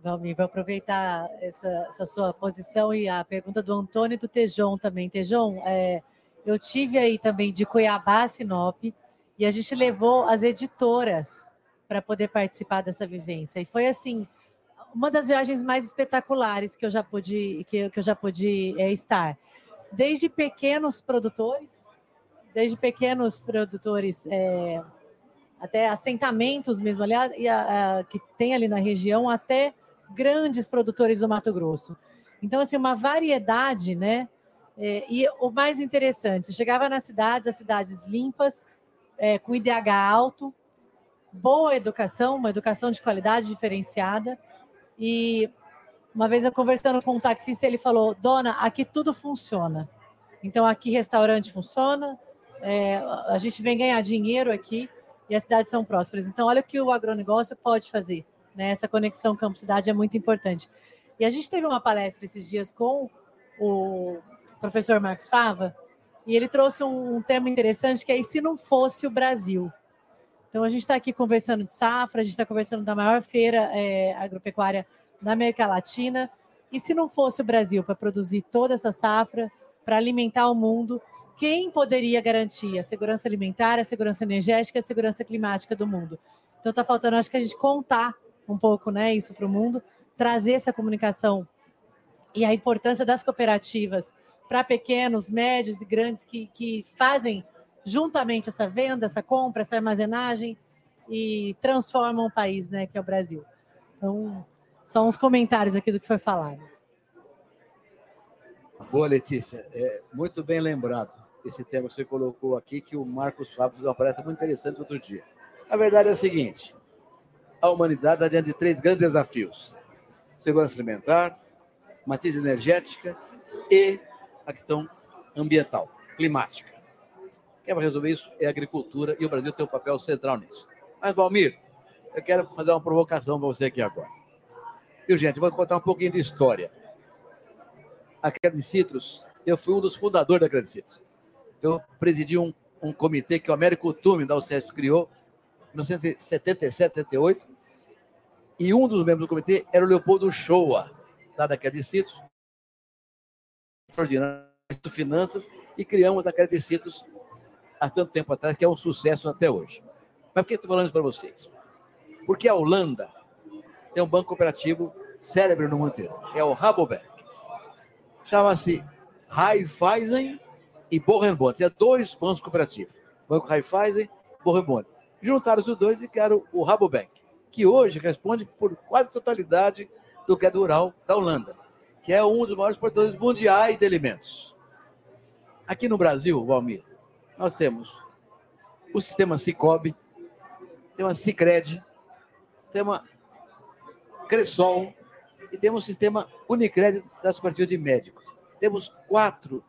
Valmir, vou aproveitar essa, essa, sua posição e a pergunta do Antônio e do Tejon também. Tejon, é, eu tive aí também de Cuiabá, Sinop, e a gente levou as editoras para poder participar dessa vivência. E foi assim, uma das viagens mais espetaculares que eu já pude, que, que eu já pude é, estar. Desde pequenos produtores, desde pequenos produtores, é, até assentamentos mesmo, aliás, e a, a, que tem ali na região, até grandes produtores do Mato Grosso. Então, assim, uma variedade, né? É, e o mais interessante, chegava nas cidades, as cidades limpas, é, com IDH alto, boa educação, uma educação de qualidade diferenciada, e uma vez eu conversando com um taxista, ele falou: Dona, aqui tudo funciona. Então, aqui restaurante funciona, é, a gente vem ganhar dinheiro aqui e as cidades são prósperas. Então, olha o que o agronegócio pode fazer. Né? Essa conexão campo-cidade é muito importante. E a gente teve uma palestra esses dias com o professor Marcos Fava, e ele trouxe um, um tema interessante que é: e se não fosse o Brasil? Então, a gente está aqui conversando de safra, a gente está conversando da maior feira é, agropecuária na América Latina. E se não fosse o Brasil para produzir toda essa safra, para alimentar o mundo, quem poderia garantir a segurança alimentar, a segurança energética, a segurança climática do mundo? Então, está faltando, acho que a gente contar um pouco né, isso para o mundo, trazer essa comunicação e a importância das cooperativas para pequenos, médios e grandes que, que fazem juntamente essa venda, essa compra, essa armazenagem e transformam o país, né, que é o Brasil. Então, só uns comentários aqui do que foi falado. Boa, Letícia. É, muito bem lembrado esse tema que você colocou aqui, que o Marcos Fábio fez uma palestra muito interessante outro dia. A verdade é a seguinte: a humanidade está diante de três grandes desafios: segurança alimentar, matriz energética e a questão ambiental, climática. Quem vai resolver isso é a agricultura e o Brasil tem um papel central nisso. Mas, Valmir, eu quero fazer uma provocação para você aqui agora. Viu, gente? Vou contar um pouquinho de história. A Credit Citrus, eu fui um dos fundadores da Credit Citrus. Eu presidi um, um comitê que o Américo Tume, da UCESP, criou em 1977, 78. E um dos membros do comitê era o Leopoldo Shoa, lá da Citrus, extraordinário de finanças, e criamos a Credit Citrus há tanto tempo atrás, que é um sucesso até hoje. Mas por que estou falando isso para vocês? Porque a Holanda tem um banco cooperativo célebre no mundo inteiro. É o Rabobank. Chama-se Raiffeisen e Borrenbond. É dois bancos cooperativos. Banco Raiffeisen e Borrenbond. Juntaram os dois e criaram o Rabobank. Que hoje responde por quase totalidade do gado rural da Holanda, que é um dos maiores produtores mundiais de alimentos. Aqui no Brasil, Valmir, nós temos o sistema Cicobi, tem uma Cicred, tem uma Cressol e temos o sistema Unicred das cooperativas de médicos. Temos quatro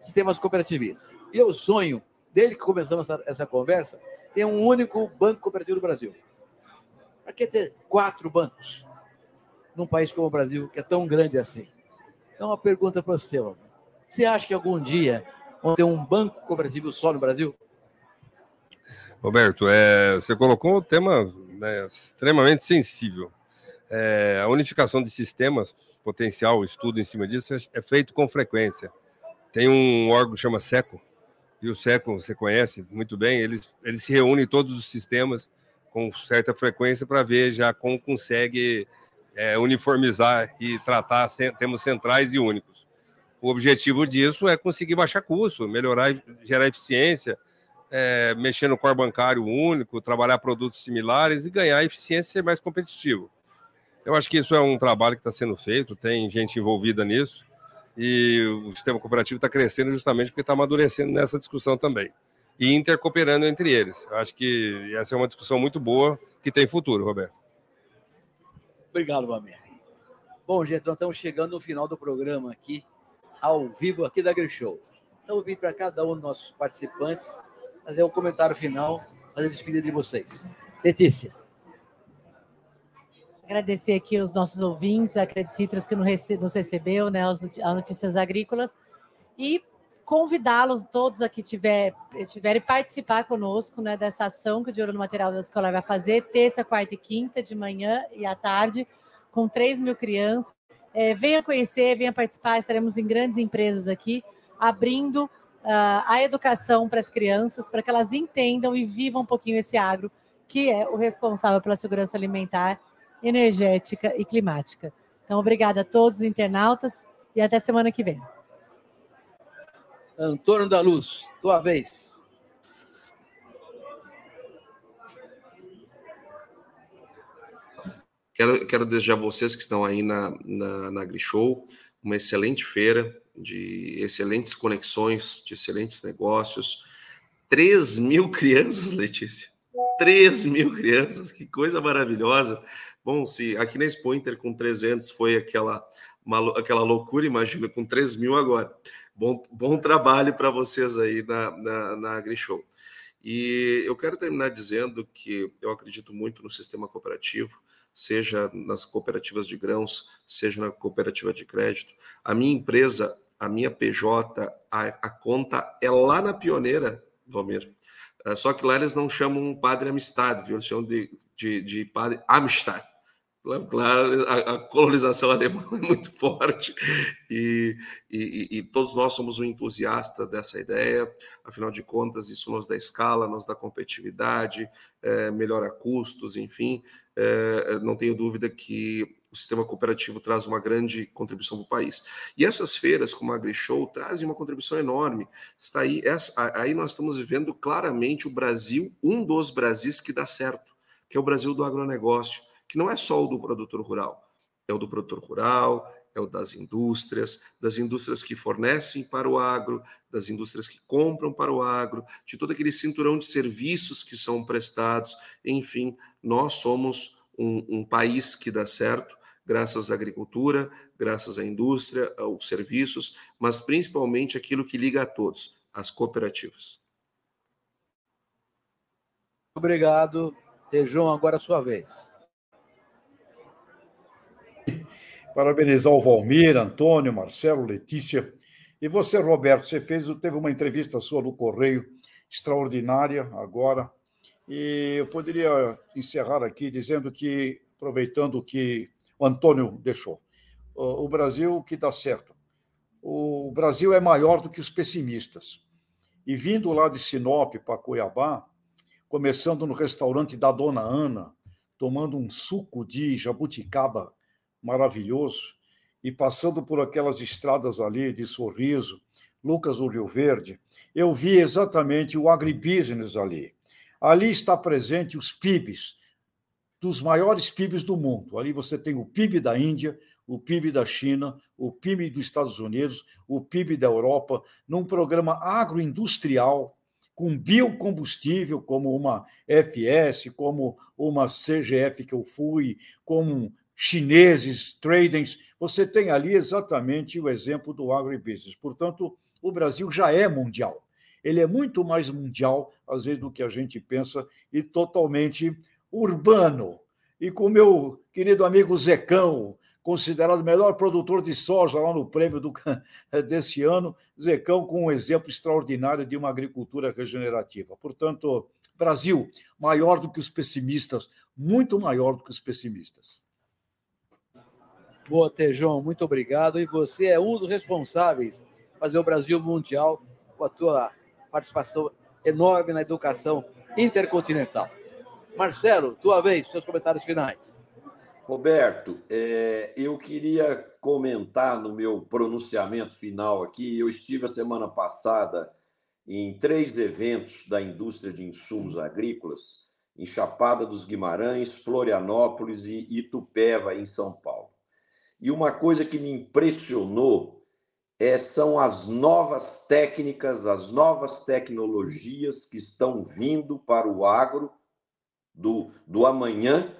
sistemas cooperativistas. E eu sonho, desde que começamos essa, conversa, ter um único banco cooperativo do Brasil. Para que ter quatro bancos num país como o Brasil, que é tão grande assim? Então, uma pergunta para você, Você acha que algum dia vão ter um banco cooperativo só no Brasil? Roberto, é, você colocou um tema né, extremamente sensível. É, a unificação de sistemas, potencial, estudo em cima disso, é feito com frequência. Tem um órgão que chama SECO, e o SECO você conhece muito bem, eles, eles se reúnem todos os sistemas com certa frequência para ver já como consegue é, uniformizar e tratar temas centrais e únicos. O objetivo disso é conseguir baixar custo, melhorar, gerar eficiência, é, mexer no core bancário único, trabalhar produtos similares e ganhar eficiência e ser mais competitivo. Eu acho que isso é um trabalho que está sendo feito, tem gente envolvida nisso, e o sistema cooperativo está crescendo justamente porque está amadurecendo nessa discussão também. E intercooperando entre eles. Eu acho que essa é uma discussão muito boa que tem futuro, Roberto. Obrigado, Valmir. Bom, gente, nós estamos chegando no final do programa aqui, ao vivo aqui da Grishow. Então, eu vim para cada um dos nossos participantes fazer o um comentário final, fazer a despedida de vocês. Letícia. Agradecer aqui os nossos ouvintes, a Credit Citrus que nos recebeu, né, as Notícias Agrícolas, e convidá-los todos a que tiver, tiverem participar conosco né, dessa ação que o De no Material Escolar vai fazer, terça, quarta e quinta, de manhã e à tarde, com 3 mil crianças. É, venha conhecer, venha participar, estaremos em grandes empresas aqui, abrindo uh, a educação para as crianças, para que elas entendam e vivam um pouquinho esse agro, que é o responsável pela segurança alimentar, energética e climática. Então, obrigada a todos os internautas e até semana que vem. Antônio da Luz, tua vez. Quero, quero desejar a vocês que estão aí na, na, na AgriShow uma excelente feira, de excelentes conexões, de excelentes negócios. 3 mil crianças, Letícia. 3 mil crianças, que coisa maravilhosa. Bom, se aqui na Expo Inter com 300 foi aquela, uma, aquela loucura, imagina com 3 mil agora. Bom, bom trabalho para vocês aí na, na, na AgriShow. E eu quero terminar dizendo que eu acredito muito no sistema cooperativo, seja nas cooperativas de grãos, seja na cooperativa de crédito. A minha empresa, a minha PJ, a, a conta é lá na Pioneira, Valmir. É, só que lá eles não chamam Padre Amistad, viu? eles chamam de, de, de Padre Amistad. Claro, a, a, colonização alemã é muito forte e, e, e, todos nós somos um entusiasta dessa ideia. Afinal de contas, isso nos dá escala, nos dá competitividade, é, melhora custos, enfim. É, não tenho dúvida que o sistema cooperativo traz uma grande contribuição para o país. E essas feiras, como a AgriShow, trazem uma contribuição enorme. Está aí, essa, aí nós estamos vivendo claramente o Brasil, um dos Brasis que dá certo, que é o Brasil do agronegócio que não é só o do produtor rural, é o do produtor rural, é o das indústrias, das indústrias que fornecem para o agro, das indústrias que compram para o agro, de todo aquele cinturão de serviços que são prestados. Enfim, nós somos um, um país que dá certo, graças à agricultura, graças à indústria, aos serviços, mas principalmente aquilo que liga a todos, as cooperativas. Obrigado. Tejão, agora a sua vez. Parabenizar o Valmir, Antônio, Marcelo, Letícia. E você, Roberto, você fez, teve uma entrevista sua no Correio extraordinária agora. E eu poderia encerrar aqui dizendo que, aproveitando o que o Antônio deixou, o Brasil que dá certo. O Brasil é maior do que os pessimistas. E vindo lá de Sinop para Cuiabá, começando no restaurante da Dona Ana, tomando um suco de jabuticaba maravilhoso, e passando por aquelas estradas ali de Sorriso, Lucas do Rio Verde, eu vi exatamente o agribusiness ali. Ali está presente os PIBs dos maiores PIBs do mundo. Ali você tem o PIB da Índia, o PIB da China, o PIB dos Estados Unidos, o PIB da Europa, num programa agroindustrial com biocombustível, como uma FS, como uma CGF que eu fui, como chineses, tradings. Você tem ali exatamente o exemplo do agribusiness. Portanto, o Brasil já é mundial. Ele é muito mais mundial, às vezes, do que a gente pensa, e totalmente urbano. E com meu querido amigo Zecão, considerado o melhor produtor de soja lá no prêmio do, desse ano, Zecão com um exemplo extraordinário de uma agricultura regenerativa. Portanto, Brasil, maior do que os pessimistas, muito maior do que os pessimistas. Boa, Tejão, muito obrigado. E você é um dos responsáveis fazer o Brasil mundial com a tua participação enorme na educação intercontinental. Marcelo, tua vez, seus comentários finais. Roberto, é, eu queria comentar no meu pronunciamento final aqui. Eu estive a semana passada em três eventos da indústria de insumos agrícolas, em Chapada dos Guimarães, Florianópolis e Itupeva, em São Paulo. E uma coisa que me impressionou é, são as novas técnicas, as novas tecnologias que estão vindo para o agro do, do amanhã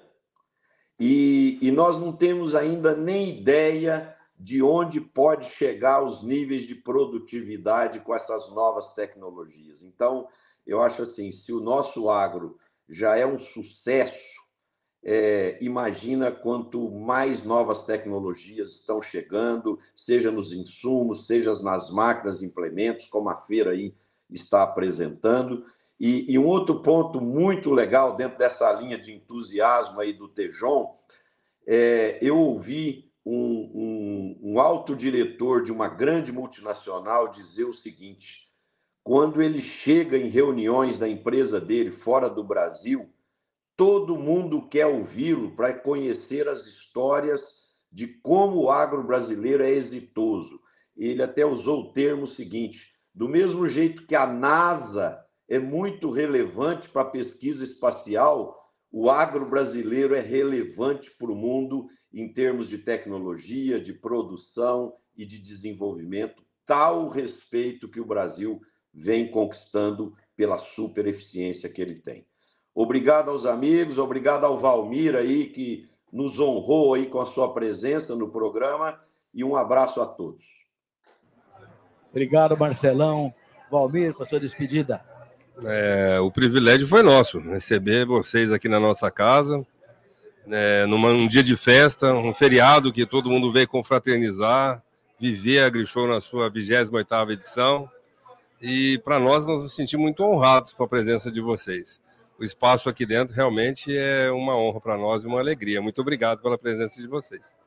e, e nós não temos ainda nem ideia de onde pode chegar os níveis de produtividade com essas novas tecnologias. Então, eu acho assim, se o nosso agro já é um sucesso, é, imagina quanto mais novas tecnologias estão chegando, seja nos insumos, seja nas máquinas implementos, como a feira aí está apresentando. E, e, um outro ponto muito legal dentro dessa linha de entusiasmo aí do Tejon, é, eu ouvi um, um, um alto diretor de uma grande multinacional dizer o seguinte: quando ele chega em reuniões da empresa dele fora do Brasil, todo mundo quer ouvi-lo para conhecer as histórias de como o agro brasileiro é exitoso. Ele até usou o termo seguinte: do mesmo jeito que a NASA é muito relevante para a pesquisa espacial, o agro brasileiro é relevante para o mundo em termos de tecnologia, de produção e de desenvolvimento, tal respeito que o Brasil vem conquistando pela super eficiência que ele tem. Obrigado aos amigos, obrigado ao Valmir aí que nos honrou aí com a sua presença no programa e um abraço a todos. Obrigado, Marcelão. Valmir, para sua despedida. É, o privilégio foi nosso, receber vocês aqui na nossa casa, é, num dia de festa, um feriado que todo mundo veio confraternizar, viver a Grishow na sua 28ª edição. E para nós, nós nos sentimos muito honrados com a presença de vocês. O espaço aqui dentro realmente é uma honra para nós e uma alegria. Muito obrigado pela presença de vocês.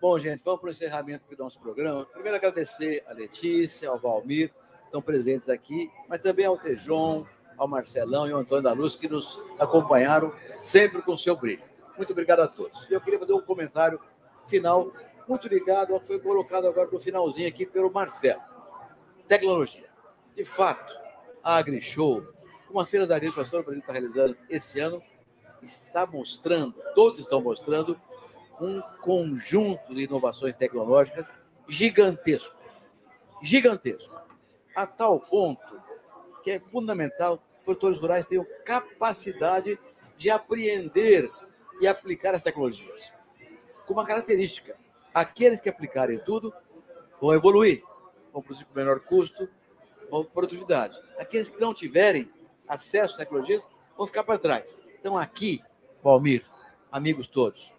Bom, gente, vamos para o encerramento do nosso programa. Primeiro, agradecer a Letícia, ao Valmir, estão presentes aqui, mas também ao Tejon, ao Marcelão e ao Antônio da Luz, que nos acompanharam sempre com seu brilho. Muito obrigado a todos. Eu queria fazer um comentário final, muito ligado ao que foi colocado agora no finalzinho aqui pelo Marcelo. Tecnologia. De fato, a AgriShow, como as feiras da que o Brasil está realizando esse ano, está mostrando, todos estão mostrando, um conjunto de inovações tecnológicas gigantesco. Gigantesco a tal ponto que é fundamental que os produtores rurais tenham capacidade de apreender e aplicar as tecnologias. Com uma característica: aqueles que aplicarem tudo vão evoluir, vão produzir com menor custo, vão produtividade. Aqueles que não tiverem acesso às tecnologias vão ficar para trás. Então, aqui, Valmir, amigos todos,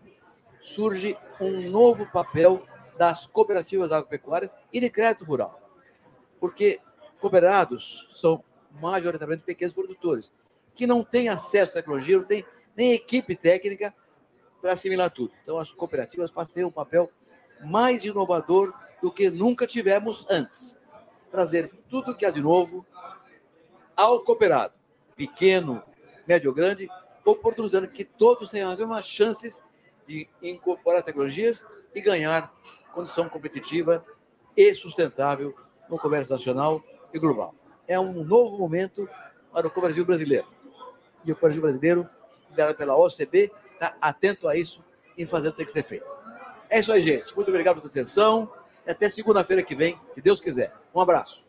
surge um novo papel das cooperativas agropecuárias e de crédito rural porque cooperados são majoritariamente pequenos produtores, que não têm acesso à tecnologia, não têm nem equipe técnica para assimilar tudo. Então, as cooperativas passam a ter um papel mais inovador do que nunca tivemos antes. Trazer tudo que há de novo ao cooperado, pequeno, médio ou grande, oportunizando que todos tenham as mesmas chances de incorporar tecnologias e ganhar condição competitiva e sustentável no comércio nacional e global. É um novo momento para o comércio brasileiro. E o comércio brasileiro liderada pela OCB, está atento a isso e fazer o que tem que ser feito. É isso aí, gente. Muito obrigado pela atenção. E até segunda-feira que vem, se Deus quiser. Um abraço.